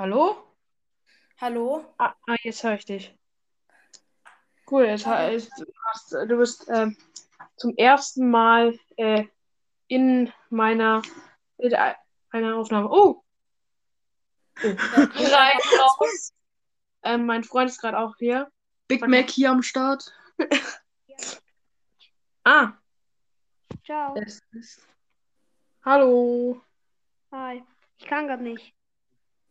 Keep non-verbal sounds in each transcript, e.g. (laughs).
Hallo? Hallo? Ah, ah, jetzt höre ich dich. Cool, jetzt heißt, du, hast, du bist ähm, zum ersten Mal äh, in meiner in einer Aufnahme. Oh! oh. (laughs) Rein raus. Ähm, mein Freund ist gerade auch hier. Big Mac hier am Start. (laughs) Ah, Ciao. Hallo. Hi. Ich kann gerade nicht.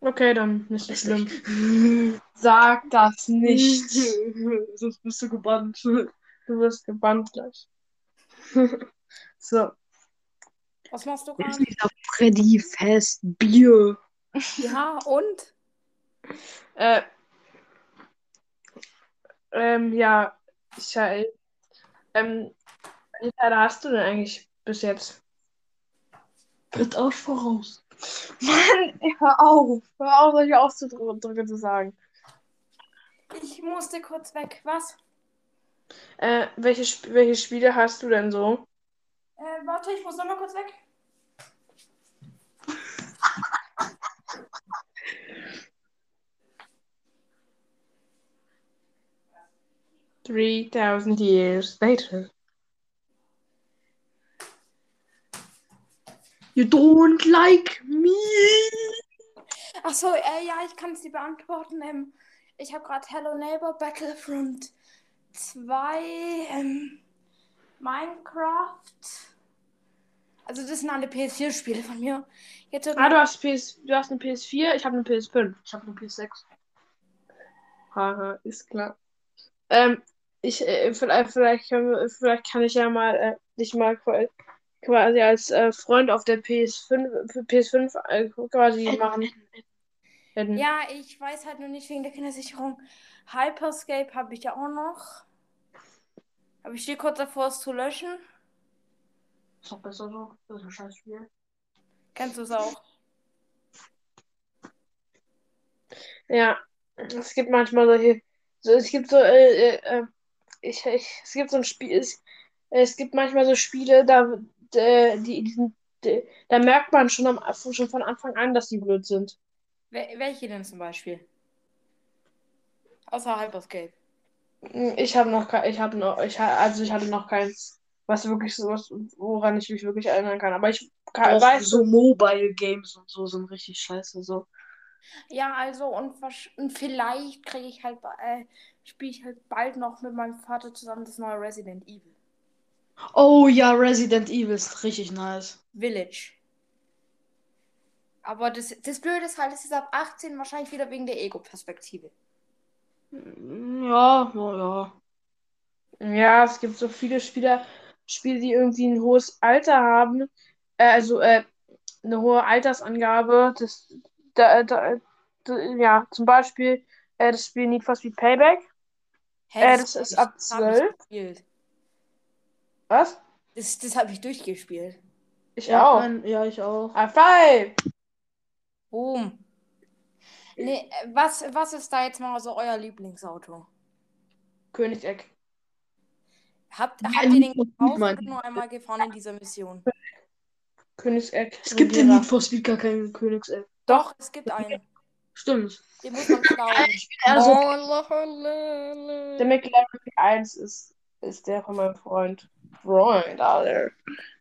Okay, dann nicht so schlimm. (laughs) Sag das nicht. (laughs) Sonst bist du gebannt. Du wirst gebannt gleich. (laughs) So. Was machst du ist gerade? dieser Freddy Fest Bier? Ja, und? Äh, ähm, ja, ich, äh, ähm, welche Teile hast du denn eigentlich bis jetzt? Tritt auch voraus. (laughs) Mann, hör auf. Hör auf, solche Ausdrücke zu sagen. Ich musste kurz weg. Was? Äh, welche, Sp welche Spiele hast du denn so? Äh, warte, ich muss noch mal kurz weg. Three thousand years later. You don't like me. Ach so, äh, ja, ich kann es dir beantworten. Ähm, ich habe gerade Hello Neighbor Battlefront 2, ähm, Minecraft. Also das sind alle PS4-Spiele von mir. Jetzt Ah, du hast, PS, du hast eine PS4, ich habe eine PS5. Ich habe eine PS6. Haha, ist klar. Ähm, ich, äh, vielleicht, vielleicht, kann ich ja mal äh, dich mal quasi als äh, Freund auf der PS5, für PS5 äh, quasi machen. Ja, ich weiß halt nur nicht wegen der Kindersicherung. Hyperscape habe ich ja auch noch. Aber ich stehe kurz davor, es zu löschen. Ist doch besser so. Das ist ein scheiß Spiel. Kennst du es auch? Ja, es gibt manchmal solche, so, es gibt so, äh, äh, äh, ich, ich, es gibt so ein Spiel, es, es gibt manchmal so Spiele, da, äh, die, die die, da merkt man schon, am, schon von Anfang an, dass die blöd sind. Wel welche denn zum Beispiel? Außer Hyperscape. Ich habe noch kein, ich habe noch, ich ha- also ich hatte noch keins, was wirklich so was, woran ich mich wirklich erinnern kann. Aber ich kann, Auch weiß so Mobile Games und so sind richtig scheiße. So. Ja, also und, und vielleicht kriege ich halt, äh, spiele ich halt bald noch mit meinem Vater zusammen das neue Resident Evil. Oh ja, Resident Evil ist richtig nice. Village. Aber das, das Blöde ist halt, es ist ab 18 wahrscheinlich wieder wegen der Ego-Perspektive. Ja, ja, ja. Ja, es gibt so viele Spieler, Spiele, die irgendwie ein hohes Alter haben, äh, also äh, eine hohe Altersangabe. Das, da, da, da, ja, zum Beispiel äh, das Spiel Need for Speed Payback. Hä, Äh, das ist ab das hab ich 12. gespielt. Was? Das, das habe ich durchgespielt. Ich Ja, auch. mein, ja, ich auch. High five! Boom. Nee, äh, was, was ist da jetzt mal so euer Lieblingsauto? Königseck. Habt, habt ihr den gekauft oder nur einmal gefahren in dieser Mission? Königseck. Es gibt in. Need for Speed gar keinen Königseck. Doch, es gibt einen. Stimmt. Den muss man klauen. (laughs) Also, Der McLaren 1 ist, ist der von meinem Freund. Freund, Alter.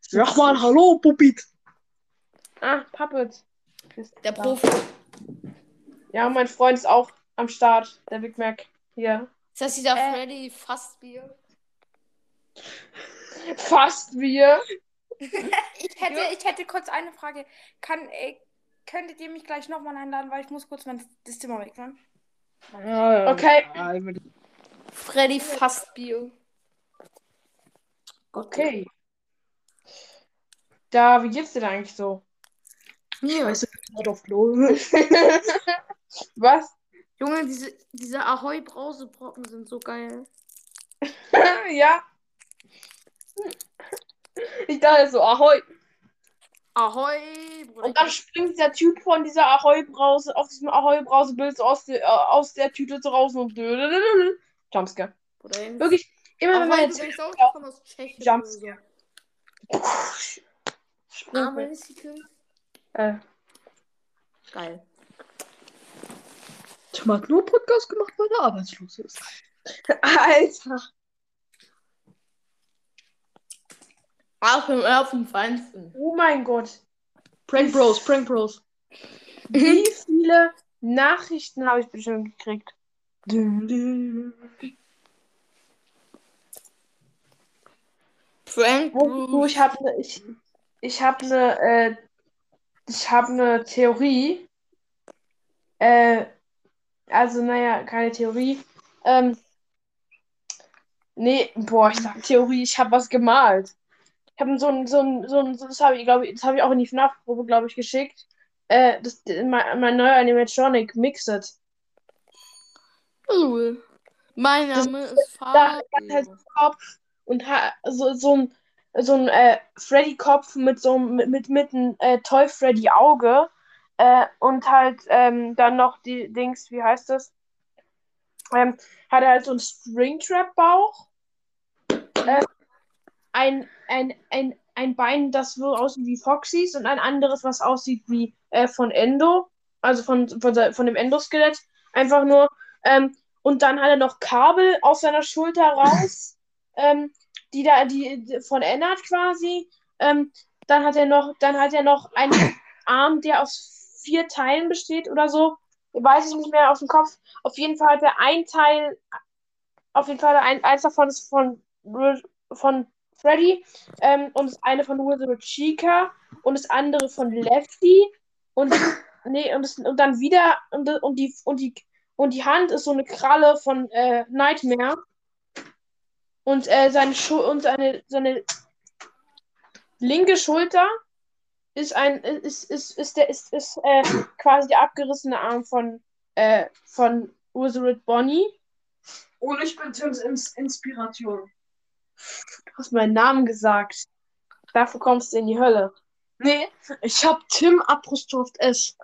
sag mal Hallo, Puppit. Ah, Puppet. Der. Profi. Ja, mein Freund ist auch am Start. Der Big Mac. Hier. Ist das dieser Äh. Freddy Fastbier? (laughs) Fast wir. (laughs) Ich hätte, ich hätte kurz eine Frage. Kann, äh, könntet ihr mich gleich nochmal einladen, weil ich muss kurz mein das Zimmer wegräumen? Okay. Die- Freddy Fastbier. Okay. Da, wie geht's dir denn eigentlich so? Scheiße, gerade auf Klo. Was? Junge, diese, diese Ahoi-Brausebrocken sind so geil. (laughs) ja. Ich dachte so, Ahoi. Ahoi, Bruder. Und dann springt der Typ von dieser Ahoi-Brause, auf diesem Ahoi-Brause-Bild aus, der- äh, aus der Tüte so raus und (laughs) Jumpscare. Wirklich, immer wenn man jetzt von aus Tschechien. Jumpscare. Arme Institut. Äh, Geil. Tim hat nur Podcast gemacht, weil er arbeitslos ist. Alter. ASMR vom Feinsten. Oh mein Gott. Prank Bros, Prank Bros. Wie viele Nachrichten habe ich bestimmt gekriegt? (laughs) Frank du, Bruce. ich habe ne, ich, ich habe eine äh, ich habe eine Theorie. Äh, also naja, keine Theorie. Ähm, nee, boah, ich sag Theorie, ich habe was gemalt. Ich habe so ein, so ein, so ein, das habe ich, glaube ich, das habe ich auch in die FNAF-Gruppe, glaube ich, geschickt. Äh, das, mein, mein neuer Animatronic Mixed. Cool. Mein Das- Name ist Da da Fabio. halt Kopf und so, so ein, so ein äh, Freddy-Kopf mit so einem, mit, mit, mit einem äh, Toy Freddy-Auge. Äh, und halt ähm, dann noch die Dings, wie heißt das? Ähm, hat er halt so einen Springtrap-Bauch. Äh, ein, ein, ein, ein Bein, das so aussieht wie Foxys und ein anderes, was aussieht wie äh, von Endo. Also von, von, von dem Endoskelett. Einfach nur. Ähm, und dann hat er noch Kabel aus seiner Schulter raus, ähm, die da, die, von Ennard quasi. Ähm, dann hat er noch, dann hat er noch einen (coughs) Arm, der aus vier Teilen besteht oder so. Weiß ich nicht mehr aus dem Kopf. Auf jeden Fall hat er ein Teil, auf jeden Fall ein, eins davon ist von, von Freddy ähm, und das eine von Wizard Chica und das andere von Lefty und (coughs) nee und, das, und dann wieder und, und die und die und die Hand ist so eine Kralle von äh, Nightmare und äh, seine Schu und seine seine linke Schulter ist ein ist ist ist der ist ist äh, quasi der abgerissene Arm von äh, von Ursula Bonnie Und ich bin Tims Ins Inspiration. Du hast meinen Namen gesagt. Dafür kommst du in die Hölle. Nee, ich hab Tim Apostroph S.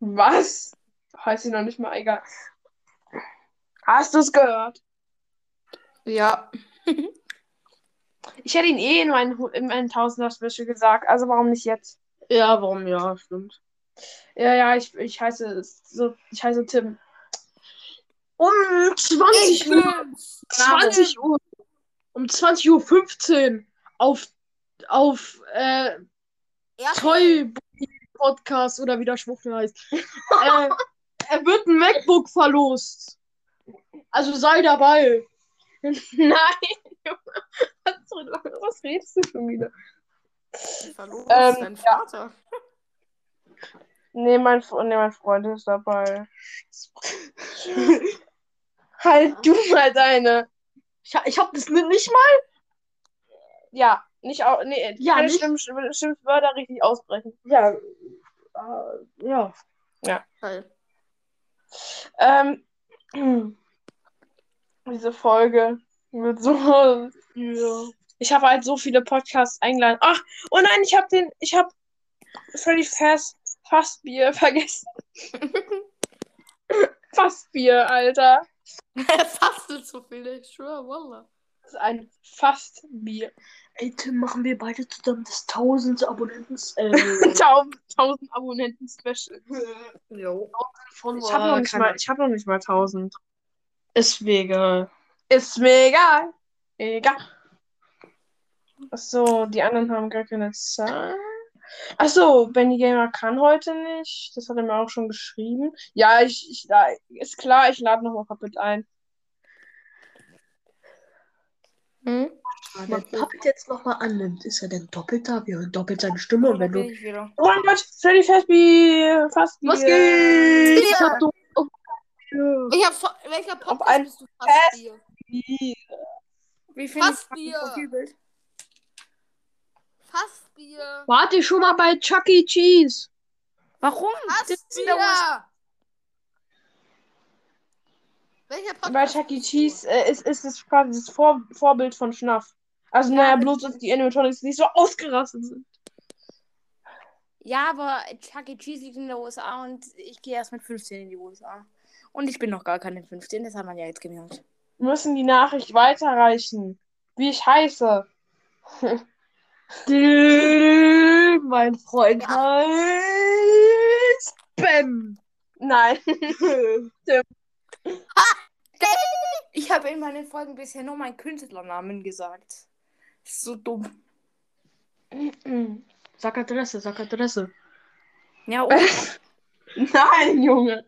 Was? Heißt ich noch nicht mal, egal. Hast du es gehört? Ja. (laughs) Ich hätte ihn eh in meinen, in meinen Tausender-Special gesagt, also warum nicht jetzt? Ja, warum ja, stimmt. Ja, ja, ich, ich heiße so, ich heiße Tim. Um 20 Uhr, bin's. 20 Uhr, um 20 Uhr 15 auf, auf, äh, Ja. Toy Podcast oder wie der Schwuchtel heißt. äh, (laughs) er wird ein MacBook verlost. Also sei dabei. (laughs) Nein! (laughs) Was, was redest du schon wieder? Verloren Ähm, dein Vater. Nee, mein, nee, mein Freund ist dabei. (laughs) halt du mal deine. Ich, ich hab das ni- nicht mal. Ja, nicht auch. Nee, Ja, keine nicht? schlimmen, schlimmen schlimmen Wörter richtig aussprechen. Ja. Äh, ja. Geil. Ähm, (clears throat) diese Folge wird so. ja. Ich habe halt so viele Podcasts eingeladen. Ach, oh nein, ich habe den. Ich habe Freddy Fast, Fastbier vergessen. (laughs) Fastbier, Alter. (laughs) Fast nicht so viel, ich schwöre, Wallah. Das ist ein Fastbier. Ey, Tim, machen wir beide zusammen das 1000 Abonnenten. (laughs) Äh, 1000 1000 Abonnenten Special. jo. Ich habe noch, nicht mal- ich hab noch nicht mal 1000. Ist mir egal. Ist mir egal. Egal. Achso, die anderen haben gar keine Zahl. Achso, Benny Gamer kann heute nicht. Das hat er mir auch schon geschrieben. Ja, ich, ich da, ist klar, ich lade nochmal Puppet ein. Hm? Wenn der Puppet jetzt nochmal annimmt, ist er denn doppelt da? Wir hören doppelt seine Stimme. Und wenn du. Oh mein Gott, Freddy Fazbear. Fastbier. Was geht? Ich hab doch. Ich hab fa- welcher Podcast ein bist du? Fassbier. Wie Fassbier. Fassbier. Warte schon mal bei Chuck E. Cheese. Warum? Fassbier. Welcher Podcast? Bei Chuck E. du? Cheese äh, ist, ist es quasi das Vor Vorbild von Schnaff. Also, naja, bloß, dass die Animatronics nicht so ausgerastet sind. Ja, aber Chuck E. Cheese liegt in der USA und ich gehe erst mit 15 in die USA. Und ich bin noch gar keine 15, das hat man ja jetzt gemerkt. Wir müssen die Nachricht weiterreichen. Wie ich heiße. Mein Freund heißt Ben. Nein. Ich habe in meinen Folgen bisher nur meinen Künstlernamen gesagt. Ist so dumm. Sag Adresse, sag Adresse. Ja, (laughs) Nein, Junge.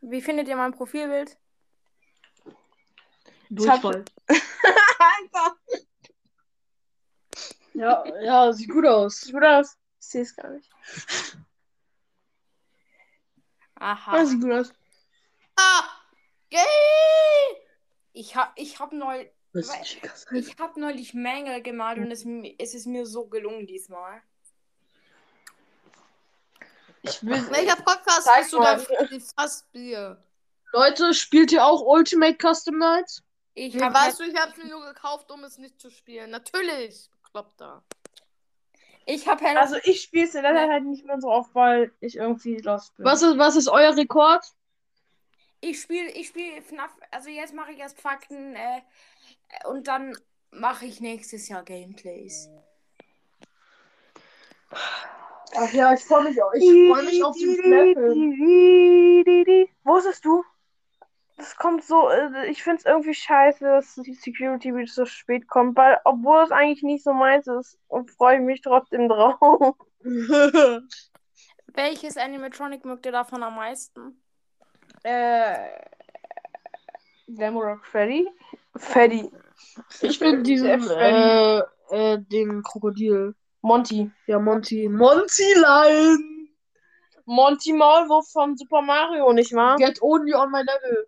Wie findet ihr mein Profilbild? Durchfall. Alter. Ja, ja, sieht gut aus. Sieht gut aus. Ich sehe es gar nicht. Aha. Ja, sieht gut aus. Ah, gay! Ich hab, ich hab neu, Das Weil- ist schicker Zeit. ich hab neulich Mängel gemalt und es, es ist mir so gelungen diesmal. Ich will. Welcher Podcast Zeig hast du mal. da für fast Bier? Leute, spielt ihr auch Ultimate Custom Nights? Ich Ja, hab weißt du, ich hab's mir nur gekauft, um es nicht zu spielen. Natürlich. Klappt da. ich hab Hello Also ich spiele es in letzter Zeit nicht mehr so oft, weil ich irgendwie lost bin. Was ist, was ist euer Rekord? Ich spiele ich spiel FNAF, also jetzt mache ich erst Fakten äh, und dann mache ich nächstes Jahr Gameplays. Ach ja, ich freue mich, auf- ich freu mich auf den Level. Wusstest du? Das kommt so, äh, ich finde es irgendwie scheiße, dass die Security wieder so spät kommt, weil, obwohl es eigentlich nicht so meins ist, und freue ich mich trotzdem drauf. (laughs) Welches Animatronic mögt ihr davon am meisten? Äh, Glamrock Freddy? Freddy. Ich bin diesen, Freddy. äh, äh, den Krokodil. Monty. Ja, Monty. Monty Lion! Monty Maulwurf von Super Mario, nicht wahr? Get only on my level.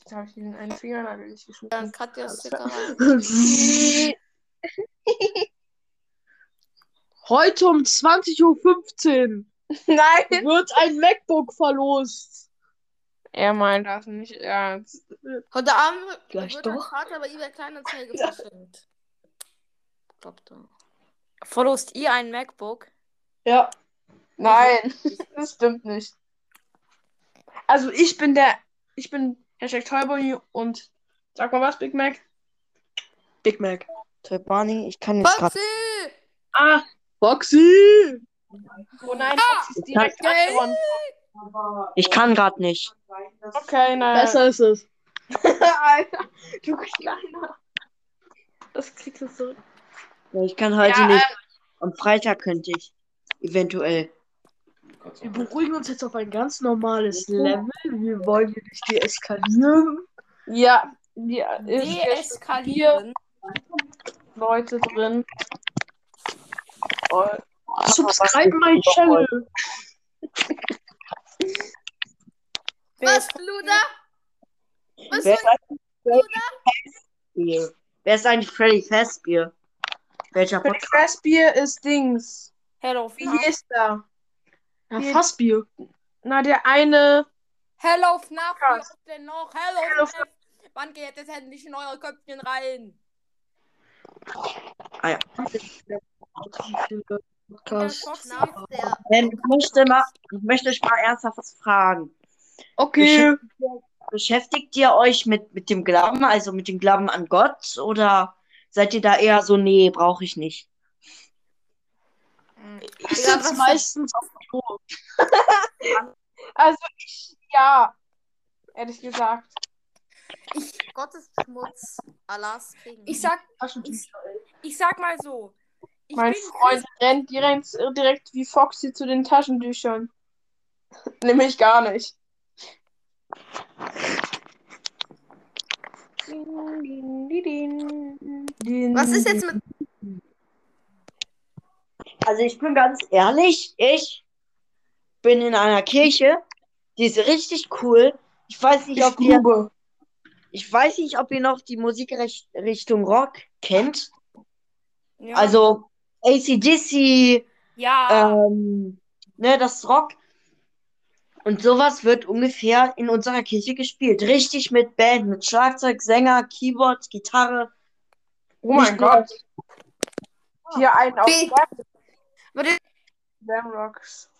Jetzt habe ich diesen einen Fingernagel nicht geschnitten. Dann Katja Sticker rein. (laughs) Heute um 20.15 Uhr Nein! wird ein MacBook verlost. Er meint das nicht ernst. Heute Abend Vielleicht wird doch. Vater bei eBay Kleinanzeige verschenkt. Klappt da. Verlost ihr ein MacBook? Ja. Nein, (laughs) (laughs) das stimmt nicht. Also ich bin der, ich bin Hashtag Toyboy und sag mal was, Big Mac? Big Mac. Barney, ich kann jetzt gerade. Foxy! Ah, Foxy! Oh nein, das ist direkt Gay. Ich kann gerade nicht. Okay, nein. Besser ist es. (laughs) Alter, du kleiner. Das kriegst du zurück. Ich kann heute Ja, nicht. Am Freitag könnte ich. Eventuell. Wir beruhigen uns jetzt auf ein ganz normales Level. Wir wollen hier nicht deeskalieren. Ja, Deeskalieren. Leute drin. Oh, Subscribe my channel. (laughs) Was, ist Luda? Was Wer ist eigentlich Freddy Fazbear? Wer ist eigentlich Freddy Fazbear? Welcher Freddy Podcast? Fazbear ist Dings. Hello Wie FNAF? hieß der? Ja, Fassbier. Na, der eine. Hello FNAF, wie oft denn noch? Hello Hello, FNAF. Wann geht es endlich in euer Köpfchen rein? Der Podcast. Ähm, ich, möchte mal, ich möchte euch mal ernsthaft was fragen. Okay. Beschäftigt ihr euch mit, mit dem Glauben, also mit dem Glauben an Gott? Oder seid ihr da eher so, nee, brauche ich nicht? Ich sitze meistens auf dem Klo. (laughs) Also ich, ja. Ehrlich gesagt. Gottes Schmutz. Allahs King. Ich sag, ich, ich sag mal so. Ich mein Freund rennt direkt, direkt wie Foxy zu den Taschentüchern. (laughs) Nämlich gar nicht. Was ist jetzt mit. Also ich bin ganz ehrlich, ich bin in einer Kirche, die ist richtig cool. Ich weiß nicht, ob ihr, ich weiß nicht, ob ihr noch die Musikrichtung Rock kennt. Ja. Also ACDC, ja. ähm, ne, das ist Rock. Und sowas wird ungefähr in unserer Kirche gespielt. Richtig mit Band, mit Schlagzeug, Sänger, Keyboard, Gitarre. Oh mein Nicht nur- Gott. Hier einen auf Rocks.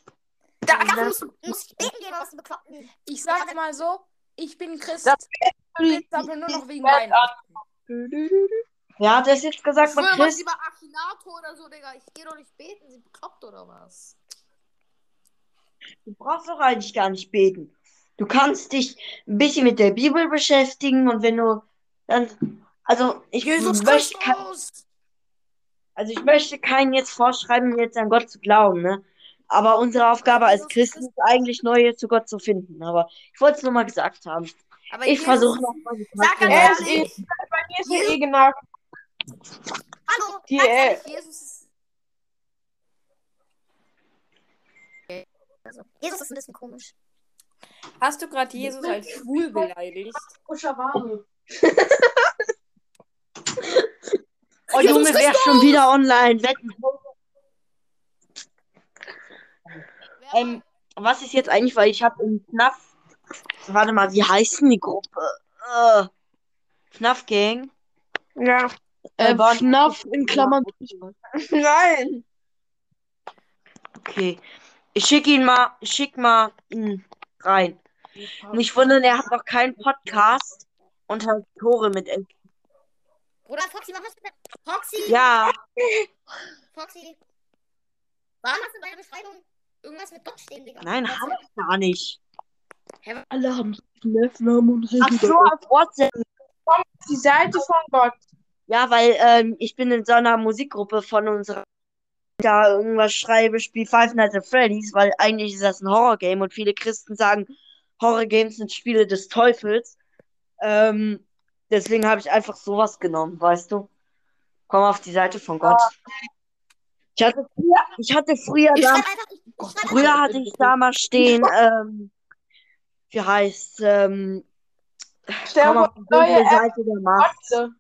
da muss, muss ich gehen, was du bekloppten. ich sag's mal so. Ich bin Christ. Da- Ich bin aber nur noch wegen Weihnachten. Wer hat das jetzt gesagt? Schwöre, Chris? lieber Akinator oder so, Digga. Ich gehe doch nicht beten. Sie bekloppt oder was? Du brauchst doch eigentlich gar nicht beten. Du kannst dich ein bisschen mit der Bibel beschäftigen und wenn du dann, also ich Jesus möchte, kein, also ich möchte keinen jetzt vorschreiben, jetzt an Gott zu glauben, ne? Aber unsere Aufgabe als Christen ist eigentlich neue zu Gott zu finden. Aber ich wollte es nur mal gesagt haben. Aber Ich versuche nochmal Sag ganz Er ehrlich. bei mir ist er eh genau. Hallo, ehrlich, Jesus ist. Also, Jesus ist ein bisschen komisch. Hast du gerade Jesus als (laughs) schwul beleidigt? (laughs) Oh Junge, wer ist schon wieder online? Wetten. Ähm, was ist jetzt eigentlich, weil ich habe im FNAF. Warte mal, wie heißt denn die Gruppe? Äh, FNAF Gang. Ja. Äh, waren- FNAF in Klammern. (laughs) Nein. Okay. Ich schicke ihn mal, ich schick mal ihn rein. Nicht wundern, er hat noch keinen Podcast und hat Tore mit. Bruder, Foxy, was hast du denn? Foxy! Ja, (laughs) Foxy! Warum hast du bei der Beschreibung irgendwas mit Dot stehen, Digga? nein, haben wir gar nicht. Alle haben Snap-Namen und Ach so, auf WhatsApp. Die Seite von Gott. Ja, weil ähm, ich bin in so einer Musikgruppe von unserer da irgendwas schreibe, spiel Five Nights at Freddy's, weil eigentlich ist das ein Horrorgame und viele Christen sagen, Horrorgames sind Spiele des Teufels. Ähm, deswegen habe ich einfach sowas genommen, weißt du? Komm auf die Seite von Gott. Ich hatte früher, ich hatte früher Ich da, einfach. Ich, früher hatte ich da mal stehen, ähm, wie heißt, ähm, Stell komm auf die dunkle. Seite der Macht.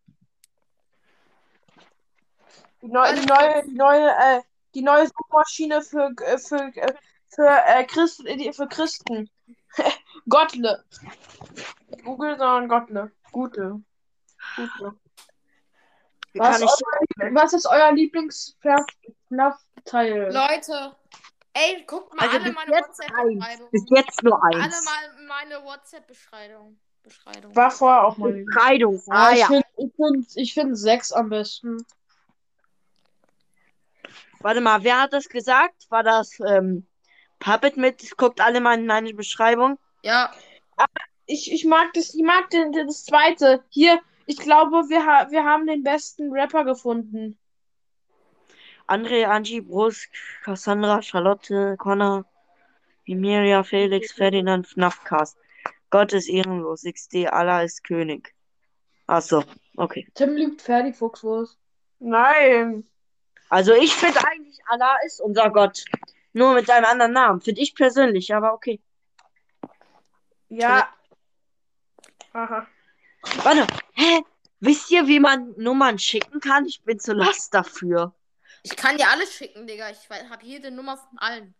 Die neue, die neue, die neue, äh, die neue Suchmaschine für, äh, für, äh, für, äh, Christen, äh, für Christen. (laughs) Gottle. Google, sondern Gottle. Gute. Gute. Was, euer, was ist euer Lieblings-FNAF-Teil? Leute, ey, guckt mal Also alle meine WhatsApp-Beschreibung. bis jetzt nur Alle eins. mal meine WhatsApp-Beschreibung. Beschreibung. War vorher auch mal. Befreiung. Ah, Ah ich ja. finde ich find, ich find sechs am besten. Warte mal, wer hat das gesagt? War das ähm, Puppet mit? Guckt alle mal in meine Beschreibung. Ja, Ich, ich mag das, ich mag den, das zweite. Hier, ich glaube, wir, ha wir haben den besten Rapper gefunden. André, Angie, Brusk, Cassandra, Charlotte, Connor, Emilia, Felix, Ferdinand, FNAFcast. Gott ist ehrenlos. XD, Allah ist König. Ach so, okay. Tim liebt Ferdi-Fuchswurst. Nein. Also ich finde eigentlich, Allah ist unser Gott. Nur mit einem anderen Namen. Finde ich persönlich, aber okay. Ja. Aha. Warte, hä? Wisst ihr, wie man Nummern schicken kann? Ich bin zu last dafür. ich kann dir alles schicken, Digga. Ich habe jede Nummer von allen.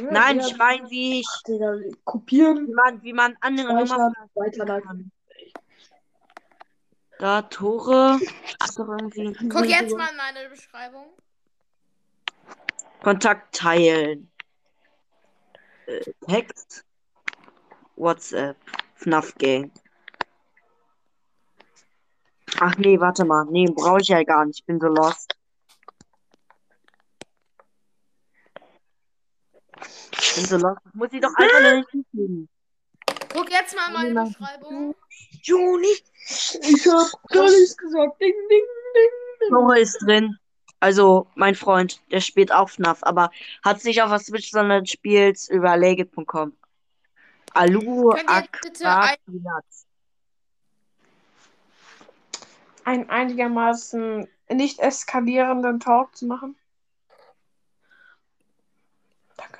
Nein, ich meine, wie ich, Digga, kopieren, wie man, wie man andere Nummern weiterleiten. Da Tore. Guck jetzt mal in meine Beschreibung. Kontakt teilen. Äh, Text. WhatsApp. FNAF Gang. Ach nee, warte mal. Nee, brauche ich ja gar nicht. Ich bin so lost. Ich bin so lost. Das muss ich doch einfach nicht (laughs) hinkriegen. Jetzt mal in meine Beschreibung. Juni. Ich hab gar nichts gesagt. Ding, ding, ding. Tore ist drin. Also, mein Freund, der spielt auch FNAF, aber hat nicht auf der Switch, sondern spielt über legit.com. Alu Akrat. Einen einigermaßen nicht eskalierenden Talk zu machen. Danke.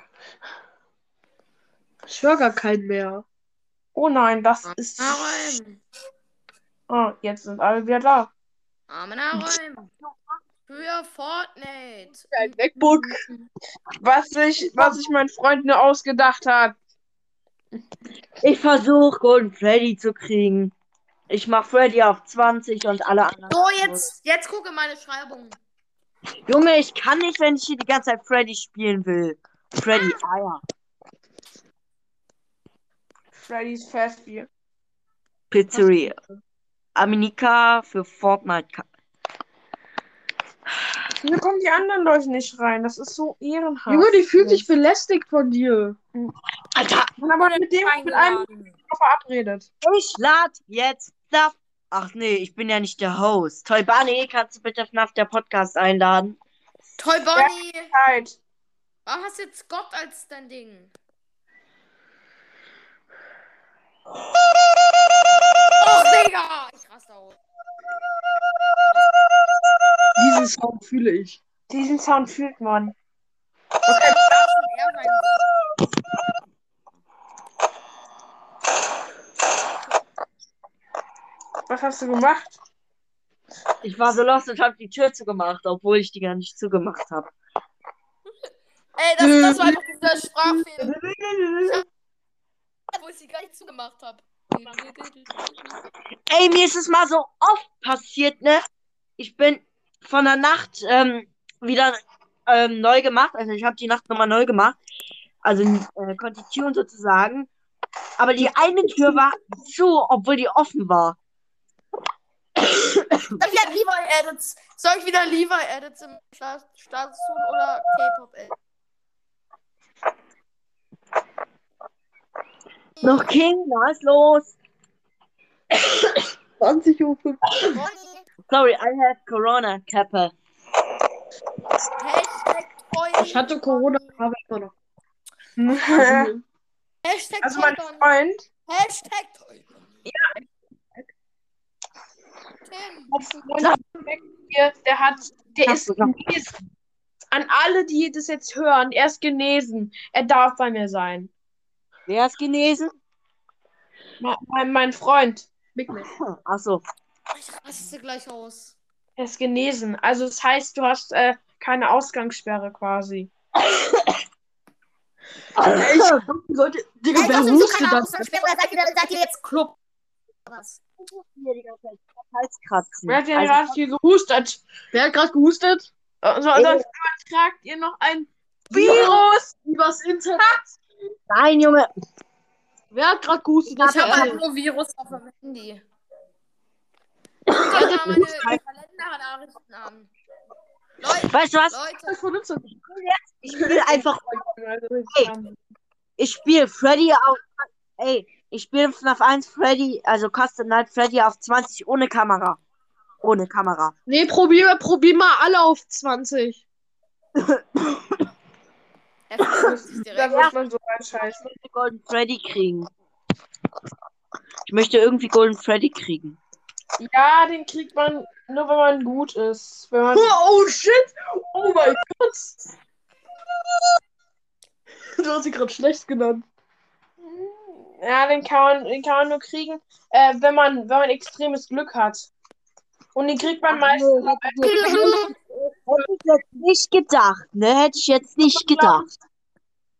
Ich höre gar keinen mehr. Oh nein, das ist. Amen. Oh, jetzt sind alle wieder da. Amen, Amen. Für Fortnite. Ein MacBook. Was sich, was sich mein Freund nur ausgedacht hat. Ich versuche Golden Freddy zu kriegen. Ich mach Freddy auf 20 und alle anderen. So, jetzt, jetzt gucke meine Beschreibung. Junge, ich kann nicht, wenn ich hier die ganze Zeit Freddy spielen will. Freddy, ah ja. Freddy's Fast Beer. Pizzeria. Aminika für Fortnite. Hier kommen die anderen Leute nicht rein. Das ist so ehrenhaft. Junge, die fühlt sich belästigt von dir. Alter, aber mit dem mit einem verabredet. ich lad jetzt FNAF. Ach nee, ich bin ja nicht der Host. Toy Bunny, kannst du bitte FNAF der Podcast einladen? Toy Bonnie, Zeit. warum hast du jetzt Gott als dein Ding? Oh, Digga! Ich raste aus. Diesen Sound fühle ich. Diesen Sound fühlt man. Das kann er sein. Was hast du gemacht? Ich war so lost und hab die Tür zugemacht, obwohl ich die gar nicht zugemacht habe. Ey, das, das war (laughs) einfach dieser Sprachfehler. Wo ich sie gar nicht zugemacht habe. Ey, mir ist es mal so oft passiert, ne? Ich bin von der Nacht ähm, wieder ähm, neu gemacht. Also ich habe die Nacht nochmal neu gemacht. Also äh, Konstitution sozusagen. Aber die eine Tür war zu, obwohl die offen war. Soll ich wieder Levi Edits? Soll ich wieder Levi Edits im Start- tun oder K-Pop Edits? Noch King, was los? 20 Uhr. Sorry, I have Corona, Kappa. Hashtag Toy. Ich hatte Corona, aber immer noch. (laughs) Hashtag also mein. Freund, Hashtag. Ja. Tim. der, der hat, der ist so. genesen. An alle, die das jetzt hören, er ist genesen. Er darf bei mir sein. Wer ist genesen? Mein, mein, Freund. Mac. Achso. Ich raste gleich aus. Er ist genesen. Also das heißt, du hast äh, keine Ausgangssperre quasi. Ey, ich sollte. Digga, wer keine das? Ausgangssperre? Oder seid ihr, seid ihr jetzt Club? Was? Hier die ganze Zeit Halskratzen. Wer hat denn Also, gerade hier gehustet? Wer hat gerade gehustet? So, sonst übertragt ihr noch ein Virus. Übers Internet. Nein, Junge. Wer hat gerade gehustet? Ich habe halt nur Virus auf dem Handy. (laughs) Dir mal meine Kalendernachrichten an. Leute, Weißt du was? Leute. Ich spiele einfach. (laughs) Hey. Ich spiele Freddy auf. Ey, ich spiele FNAF 1 Freddy, also Custom Night Freddy auf 20 ohne Kamera. Ohne Kamera. Nee, probier, probier mal alle auf 20. (laughs) er Da wird man so Ich reinscheißen. möchte Golden Freddy kriegen. Ich möchte irgendwie Golden Freddy kriegen. Ja, den kriegt man nur, wenn man gut ist. Wenn man, Oh shit! Oh mein Gott! Du hast sie gerade schlecht genannt. ja, den kann man, den kann man nur kriegen, äh, wenn man, wenn man extremes Glück hat. Und den kriegt man meistens. Hätte ich jetzt nicht gedacht, ne? Hätte ich jetzt nicht gedacht.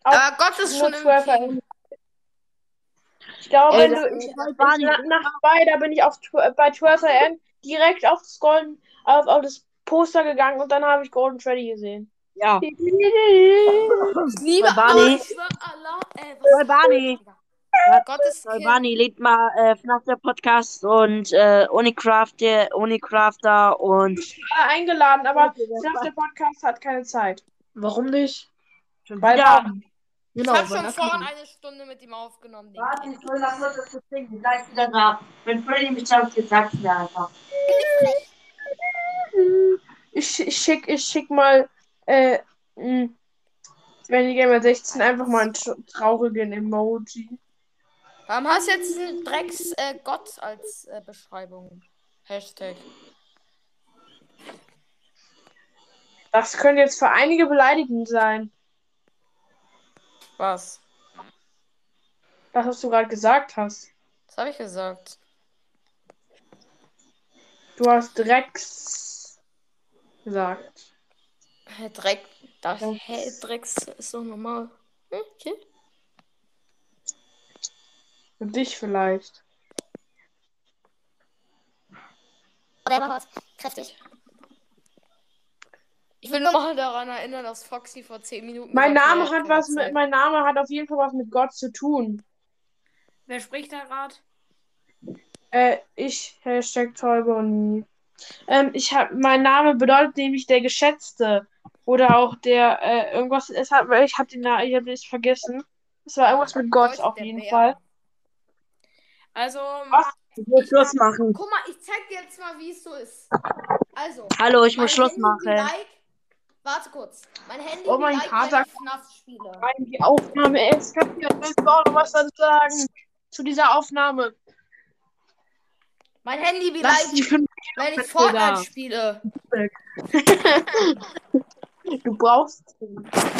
Aber Gott ist schon nur im 12 Team. Ich glaube, Ey, wenn du. Ich, Barney. nach, nach zwei, da bin ich auf, tw- bei 12 AM direkt auf das Golden, auf, auf das Poster gegangen und dann habe ich Golden Freddy gesehen. Ja. Ich (laughs) liebe Bei Barney. Oh, ich schwör Allah. Ey, Bei Barney. Gottes. Barney lädt mal äh, FNAF der Podcast und äh, Unicraft der Unicrafter und eingeladen, aber Snap der Podcast hat keine Zeit. Warum nicht? schon Weil wieder. Barney- Ich Genau, habe schon vorhin eine Stunde mit ihm aufgenommen. Warte, ich soll nach Hause zu trinken. Gleich wieder da. Wenn Freddy mich sagt, jetzt sag's mir einfach. Ich, ich schick, ich schick mal, äh, mh, wenn die Gamer 16 einfach mal einen tr- traurigen Emoji. Warum hast du jetzt einen Drecks äh, Gott als äh, Beschreibung? Hashtag. Das könnte jetzt für einige beleidigend sein, Was? das, was du gerade gesagt hast. Was habe ich gesagt? Du hast Drecks gesagt. Dreck. Das, Drecks ist doch normal. Hm, okay. Für dich vielleicht. War was. Kräftig. Ich will nur mal daran erinnern, dass Foxy vor 10 Minuten. Mein Name er hat was mit, mein Name hat auf jeden Fall was mit Gott zu tun. Wer spricht da gerade? Äh, ich, Hashtag Tollbonnie. Ähm, ich hab, mein Name bedeutet nämlich der Geschätzte. Oder auch der, äh, irgendwas, es hat, ich hab den Namen, ich hab es vergessen. Es war irgendwas mit Gott auf jeden Bär. Fall. Also, Was? Ich muss Schluss machen. guck mal, ich zeig dir jetzt mal, wie es so ist. Also, Hallo, ich muss Schluss Handy machen. Like, warte kurz. Mein Handy Oh mein Like, Vater. ich spiele. Die Aufnahme, ey, es kann du auch noch was dazu sagen zu dieser Aufnahme. Mein Handy wie Like, fünf wenn ich Fortnite da. spiele. (laughs) Du brauchst.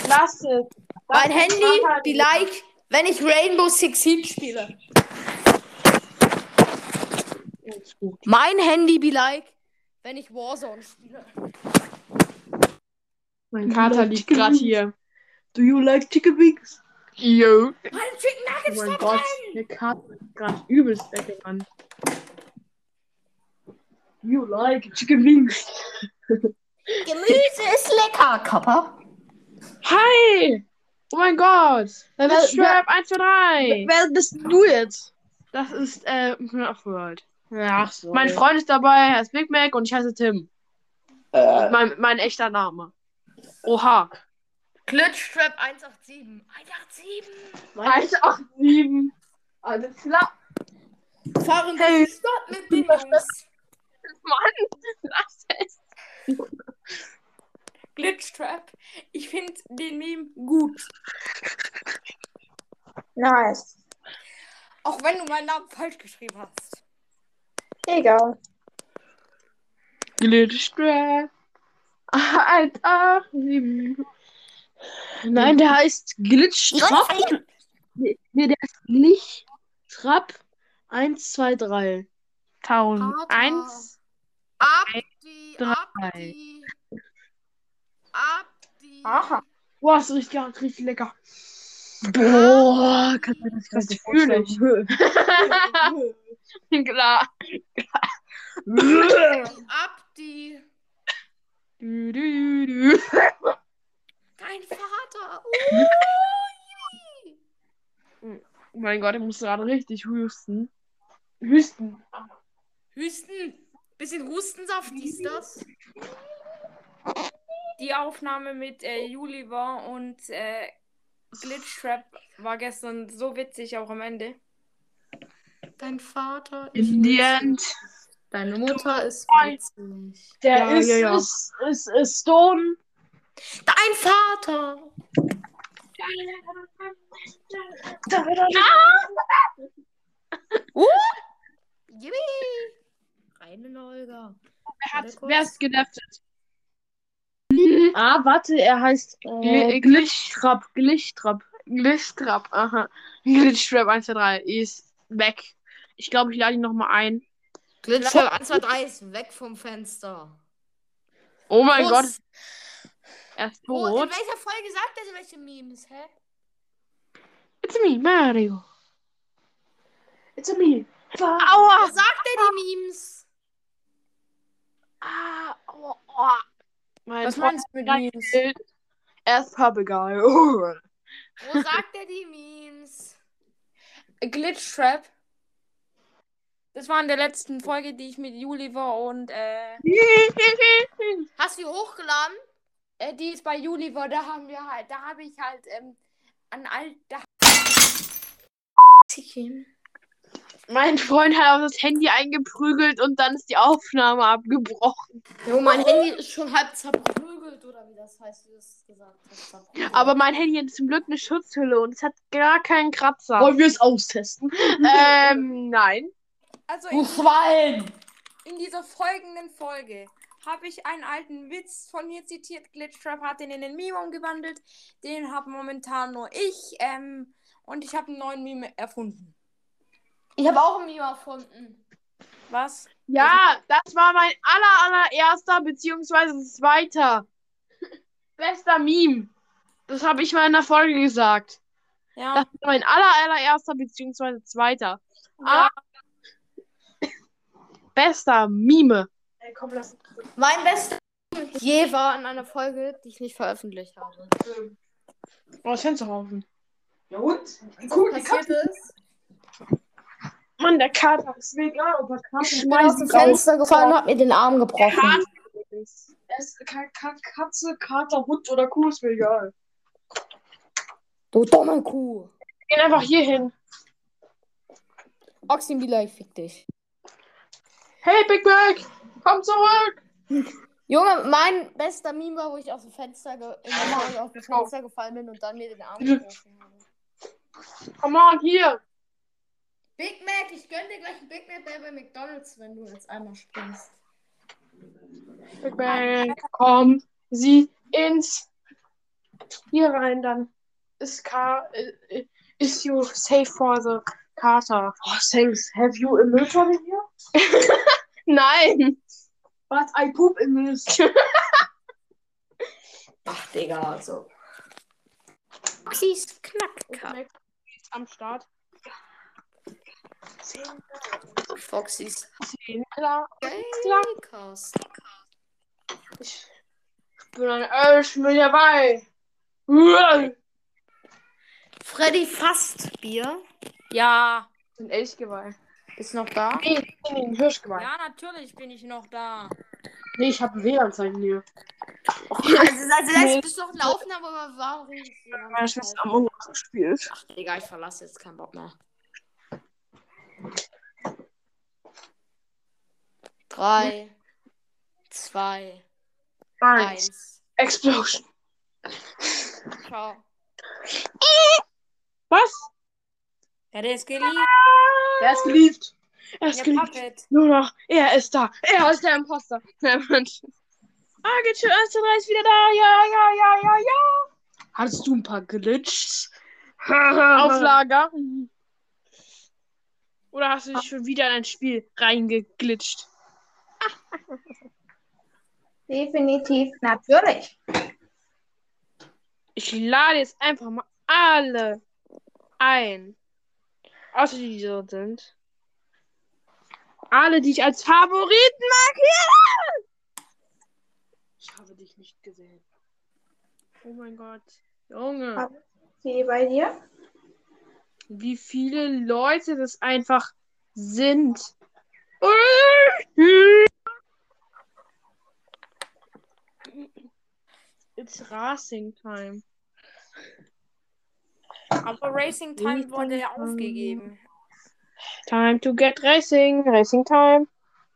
Lass es. Lass Mein Handy wie Like, wenn ich Rainbow Six Siege spiele. Mein Handy be like, wenn ich Warzone spiele. Mein Kater liegt gerade hier. Do you like chicken wings? Yo. Mein Chicken Oh Nuggets (laughs) mein Top Gott, der Kater ist gerade übelst weggerannt. You like chicken wings? Gemüse ist lecker, Kappa. Hi! Oh mein Gott! Wer- Das ist Trap 1, 2, 3. Wer bist du jetzt? Das ist, äh, Ach, World. Ach so. Mein Freund ist dabei, er ist Big Mac und ich heiße Tim. Mein, mein echter Name. Oha. Glitchtrap 187. 187. 187. Alles klar. Fahren Hey. hey. Stadt mit den Jungs. Mann, lass es. Glitchtrap. Ich finde den Meme gut. Nice. Auch wenn du meinen Namen falsch geschrieben hast. Egal. Glitchtrap. 187. Nein, der heißt Glitchtrap. Nee, nee, der ist Glitchtrap 1, 2, 3. 1001. Abdi, drei. Abdi. Abdi. Aha. Boah, ist richtig, ja, richtig lecker. Boah, kann mir das Das gar (laughs) (laughs) (laughs) Klar. Abdi. Du, du, du. Dein Vater. Oh mein Gott, ich muss gerade richtig husten. Husten. Hüsten. Bisschen Hustensaft ist das. Die Aufnahme mit äh, Juli war und äh, Glitchtrap war gestern so witzig auch am Ende. Dein Vater In the end. Deine Mutter ist witzig. Der Ja, ist, ja, ja. Ist, ist, ist Stone. Dein Vater. Yippie. Reine Olga. Wer, hat, wer ist gedeftet? Ah, warte, er heißt äh, Gl- Glitchtrap. Glitchtrap. Glitchtrap, aha. Glitchtrap 1, 2, 3 ist weg. Ich glaube, ich lade ihn nochmal ein. Glitchtrap 1, 2, 3 ist weg vom Fenster. Oh mein Gott, er ist Wo, in tot. welcher Folge sagt er so welche Memes, hä? It's me, Mario. It's a me. Aua! (laughs) Wo sagt er die Memes? Ah, oh, oh. Mein Was meinst du mit Memes? Er ist Papagei. Oh. Wo sagt er die Memes? Glitchtrap. Das war in der letzten Folge, die ich mit Juli war und äh. (laughs) Hast du die hochgeladen? Äh, die ist bei Juli war, da haben wir halt, da habe ich halt ähm, an all da. Mein Freund hat auf das Handy eingeprügelt und dann ist die Aufnahme abgebrochen. Jo, mein Handy ist schon halb zerprügelt oder wie das heißt, wie du es gesagt hast. Aber mein Handy hat zum Glück eine Schutzhülle und es hat gar keinen Kratzer. Wollen wir es austesten? ähm, nein. Also Du in, Schwein! in dieser folgenden Folge habe ich einen alten Witz von mir zitiert. Glitchtrap hat den in den Meme umgewandelt. Den habe momentan nur ich. Ähm, und ich habe einen neuen Meme erfunden. Ich habe auch ein Meme erfunden. Was? Ja, das war mein aller, allererster beziehungsweise zweiter (laughs) bester Meme. Das habe ich mal in der Folge gesagt. Ja. Das war mein aller, allererster beziehungsweise zweiter. ja. Bester Meme. Ey, komm, lass Mein bester Meme je war in einer Folge, die ich nicht veröffentlicht habe. Oh, das Fensterhaufen. Ja und? Was passiert ist? Mann, der Kater ist mega, aber Kater Ich bin aus dem Fenster gefallen und hab mir den Arm gebrochen. Kater. Es ist Ka- Ka- Katze, Kater, Hund oder Kuh, ist mir egal. Du dumme Kuh. Gehen einfach hier hin. Oxymbila, ich fick dich. Hey, Big Mac, komm zurück. Junge, mein bester Meme war, wo ich aus dem Fenster, ge in der Folge aus dem Fenster gefallen bin und dann mir den Arm gebrochen habe. Come on, hier. Big Mac, ich gönn dir gleich einen Big Mac bei McDonalds, wenn du jetzt einmal springst. Big Mac, komm Sie ins hier rein, dann ist Ka äh, is you safe for the Kater. Oh, thanks. Have you a Mülltonne hier? (laughs) Nein. But I poop in this. Ach, Digga, also. Oxys Knackka. am Start. Foxys. Gamecast. Ich bin ein Ölsch mit dabei. Freddy fast Bier. Ja. Ein Elchgeweih. Ist noch da? Nee, nee, nee, ein Hirschgeweih. Ja, natürlich bin ich noch da. Nee, ich habe ein WLAN-Zeichen hier. Also, also das bist doch laufen, aber warum du? die Meine Schwester am Us gespielt. Ach, Digga, ich verlasse jetzt keinen Bock mehr. Drei, zwei, Eins. eins. Explosion. Ciao. Was? Ja, der ist geliebt. Er ist geliebt. Er ist Der geliebt. Puppet. Nur noch. Er ist da. Er ist der Imposter. Der Mensch. Ah, geht schon. Erste Drei ist wieder da. Ja, ja, ja, ja, ja. Hattest du ein paar Glitches? (laughs) Auf Lager? Oder hast du dich schon wieder in ein Spiel reingeglitscht? (laughs) Definitiv, natürlich. Ich lade jetzt einfach mal alle ein. Außer die, die so sind. Alle, die ich als Favoriten markiere. Ich habe dich nicht gesehen. Oh mein Gott. Junge. Wie bei dir? Wie viele Leute das einfach sind. It's racing time. Aber Racing Time wurde ja aufgegeben. Time to get racing. Racing time.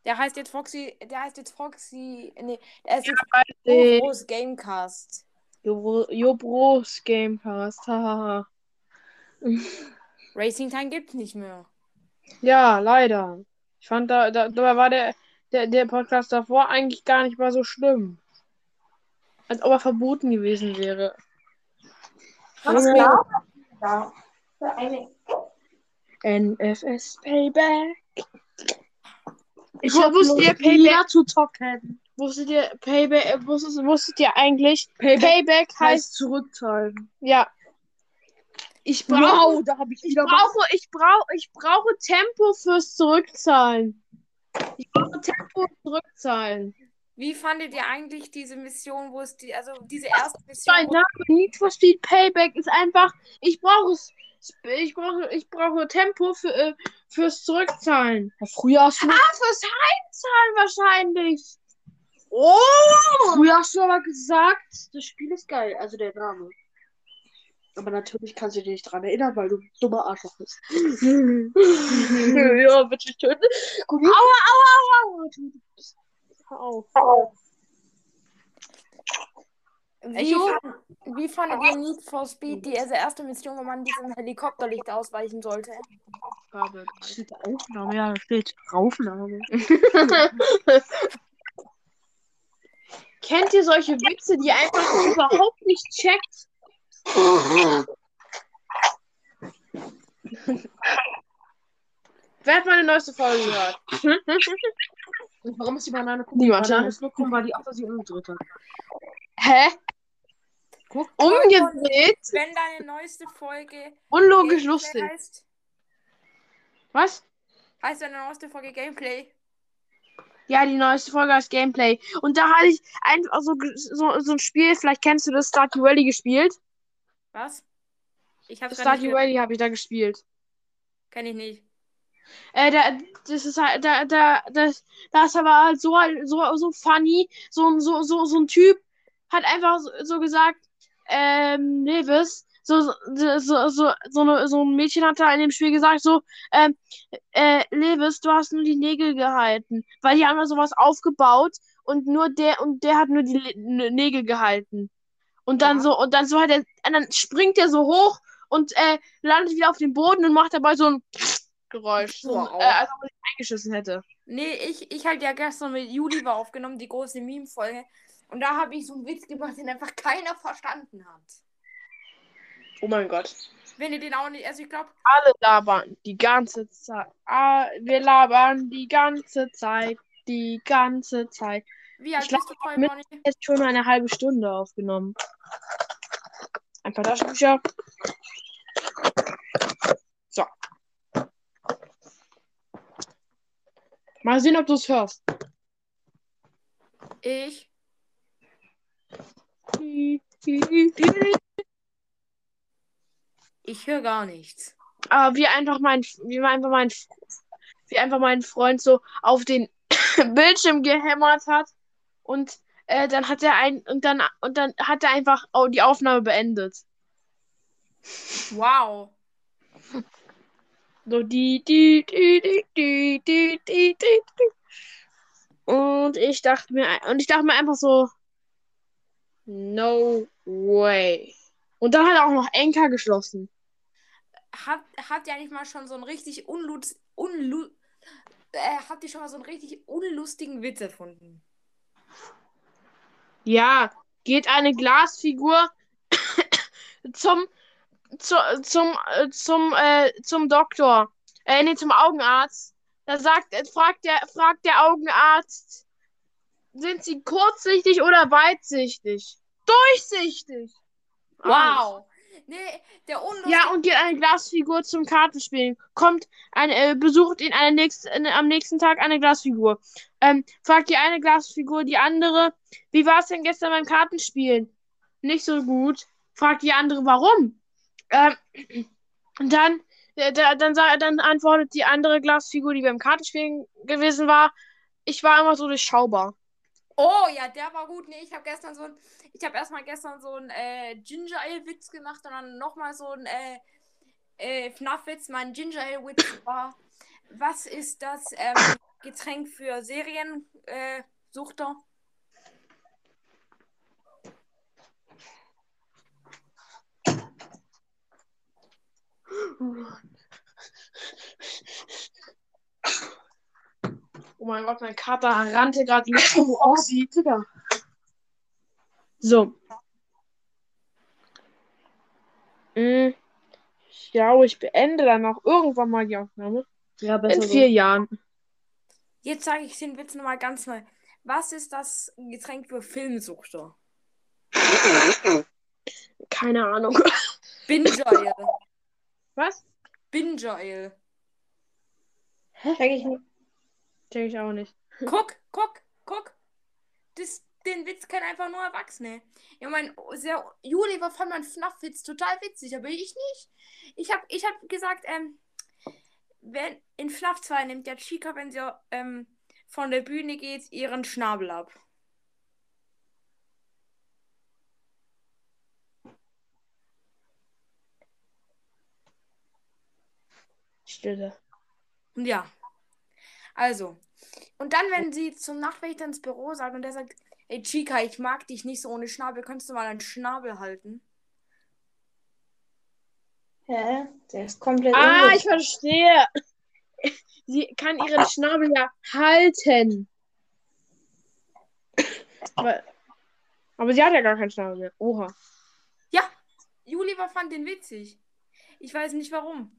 Der heißt jetzt Foxy, der heißt jetzt Foxy, nee, der ist jetzt Groß Gamecast. Jo, jo Bros Gamecast. Hahaha. (laughs) Racing Time gibt's nicht mehr. Ja, leider. Ich fand da, da, da war der, der, der Podcast davor eigentlich gar nicht mal so schlimm. Als ob er verboten gewesen wäre. Was genau? Ja. Für eine. NFS Payback. Ich wusstet ihr Payback zu zocken. Wusstet ihr Payback, wusstet, wusstet ihr eigentlich Payback, heißt, Heißt zurückzahlen. ja. Ich brauche Wow, da habe ich ich brauche ich brauche ich brauche Tempo fürs Zurückzahlen. Ich brauche Tempo fürs Zurückzahlen. Wie fandet ihr eigentlich diese Mission, wo es die, also diese erste Mission, Mein Name Need for Speed Payback ist einfach, ich brauche es. Ich brauche, ich brauche Tempo für, äh, fürs Zurückzahlen. Früher hast du, Ah, fürs Heimzahlen wahrscheinlich. oh, früher hast du aber gesagt, das Spiel ist geil, also der Name. Aber natürlich kannst du dich nicht dran erinnern, weil du ein dummer Arschloch bist. (laughs) ja, bitte ich töten. Aua, aua, aua, aua. Tu das. Hör auf. wie, fandet ihr Need for Speed, die also erste Mission, wo man diesem Helikopterlicht ausweichen sollte? Kabel. Steht da Aufnahme? Ja, da steht Aufnahme. (laughs) Kennt ihr solche Witze, die einfach überhaupt nicht checkt? (laughs) Wer hat meine neueste Folge gehört? (laughs) Und warum ist die Banane Niemand. Banane ist nur krumm, weil die auch sie umgedreht hat. Hä? Guck. Umgedreht? Wenn deine neueste Folge Unlogisch Gameplay lustig. heißt, Was? heißt deine neueste Folge Gameplay? Ja, die neueste Folge heißt Gameplay. Und da hatte ich einfach so, so, so ein Spiel, vielleicht kennst du das, Stardew Valley gespielt. Was? Ich hab's Stardew Valley habe ich da gespielt. Kenn ich nicht. Äh, da, das ist halt, da, da, das, das ist aber halt so, so, so funny. So, ein- so, so, so ein Typ hat einfach so, so gesagt, ähm, Nevis, so, so, so, so, so, eine, so ein Mädchen hat da in dem Spiel gesagt, so, ähm, äh, Levis, du hast nur die Nägel gehalten. Weil die haben da sowas aufgebaut und nur der, und der hat nur die Le Nägel gehalten. Und dann Ja. so, und dann so hat er, und dann springt er so hoch und äh, landet wieder auf dem Boden und macht dabei so ein Geräusch. So äh, als ob sich eingeschissen hätte. Nee, ich, ich halt ja gestern mit Juli war aufgenommen, die große Meme-Folge. Und da habe ich so einen Witz gemacht, den einfach keiner verstanden hat. Oh mein Gott. Wenn ihr den auch nicht, also ich glaube, Alle labern die ganze Zeit. Ah, wir labern die ganze Zeit. Die ganze Zeit. wie alt glaub, bist du, Toy mit- Bonnie? Jetzt schon eine halbe Stunde aufgenommen. Ein paar Taschenbücher. Mal sehen, ob du es hörst. Ich. Ich höre gar nichts. Aber wie einfach mein, wie einfach mein, wie einfach mein Freund so auf den (coughs) Bildschirm gehämmert hat und äh, dann hat er ein und dann und dann hat er einfach die Aufnahme beendet. Wow. So die die die die die die die die die. Und ich dachte mir und ich dachte mir einfach so no way. Und dann hat er auch noch Enker geschlossen. Hat, habt ihr eigentlich mal schon so einen richtig unlust, unlu, äh, habt ihr schon mal so einen richtig unlustigen Witz erfunden? Ja, geht eine Glasfigur (coughs) zum zu, zum äh, zum äh, zum Doktor. Äh, nee, zum Augenarzt. Da sagt äh, fragt der fragt der Augenarzt, sind sie kurzsichtig oder weitsichtig? Durchsichtig. Wow. Nee, der unlustige. Ja, und geht eine Glasfigur zum Kartenspielen. Kommt eine, äh, besucht ihn eine nächst, äh, am nächsten Tag eine Glasfigur. Ähm, fragt die eine Glasfigur die andere, wie war es denn gestern beim Kartenspielen? Nicht so gut. Fragt die andere, warum? Ähm, dann, äh, da, dann, dann antwortet die andere Glasfigur, die beim Kartenspielen gewesen war, ich war immer so durchschaubar. Oh ja, der war gut. Nee, ich habe gestern so ein. Ich habe erstmal gestern so ein äh, Ginger Ale Witz gemacht und dann nochmal so ein äh, äh, FNAF-Witz. Mein Ginger Ale Witz war: Was ist das ähm, Getränk für Seriensuchter? Äh, Oh mein Gott, mein Kater rannte gerade los. Oh, Oxy. So. Mm, Ich glaube, ich beende dann auch irgendwann mal die Aufnahme. Ja, In besser so. vier Jahren. Jetzt sage ich den Witz nochmal ganz neu. Was ist das Getränk für Filmsuchter? Keine Ahnung. Binger Was? Binger Ale. Check ich nicht. Check ich auch nicht. Guck, guck, guck. Das, den Witz kennen einfach nur Erwachsene. Ja, mein sehr, Juli war von meinem FNAF-Witz total witzig, aber ich nicht. Ich habe ich hab gesagt, ähm, wenn, in FNAF 2 nimmt der Chica, wenn sie ähm, von der Bühne geht, ihren Schnabel ab. Stille. Und ja. Also. Und dann, wenn sie zum Nachtwächter ins Büro sagt und der sagt, ey Chica, ich mag dich nicht so ohne Schnabel, kannst du mal einen Schnabel halten? Hä? Der ist komplett Ah, ich verstehe. Sie kann ihren Schnabel ja halten. Aber, aber sie hat ja gar keinen Schnabel mehr. Oha. Ja, Juli war fand den witzig. Ich weiß nicht warum.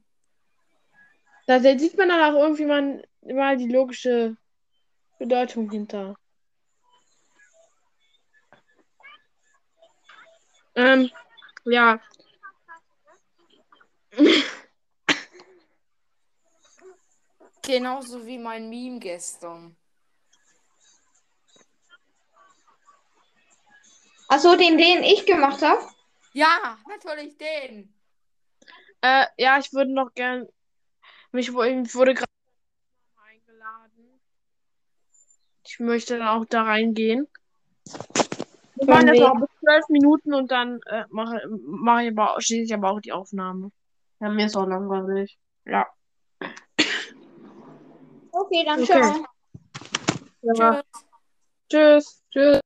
Da sieht man dann auch irgendwie mal, mal die logische Bedeutung hinter. Ähm, ja. Genauso wie mein Meme gestern. Achso, den, den ich gemacht habe. Ja, natürlich den. Äh, ja, ich würde noch gern. Mich wurde gerade eingeladen. Ich möchte dann auch da reingehen. Wir machen das auch bis zwölf Minuten und dann äh, mache, mache ich aber, schließe ich aber auch die Aufnahme. Ja, mir ist auch langweilig. Ja. Okay, dann okay. tschau. Ja. Tschüss. Tschüss. Tschüss.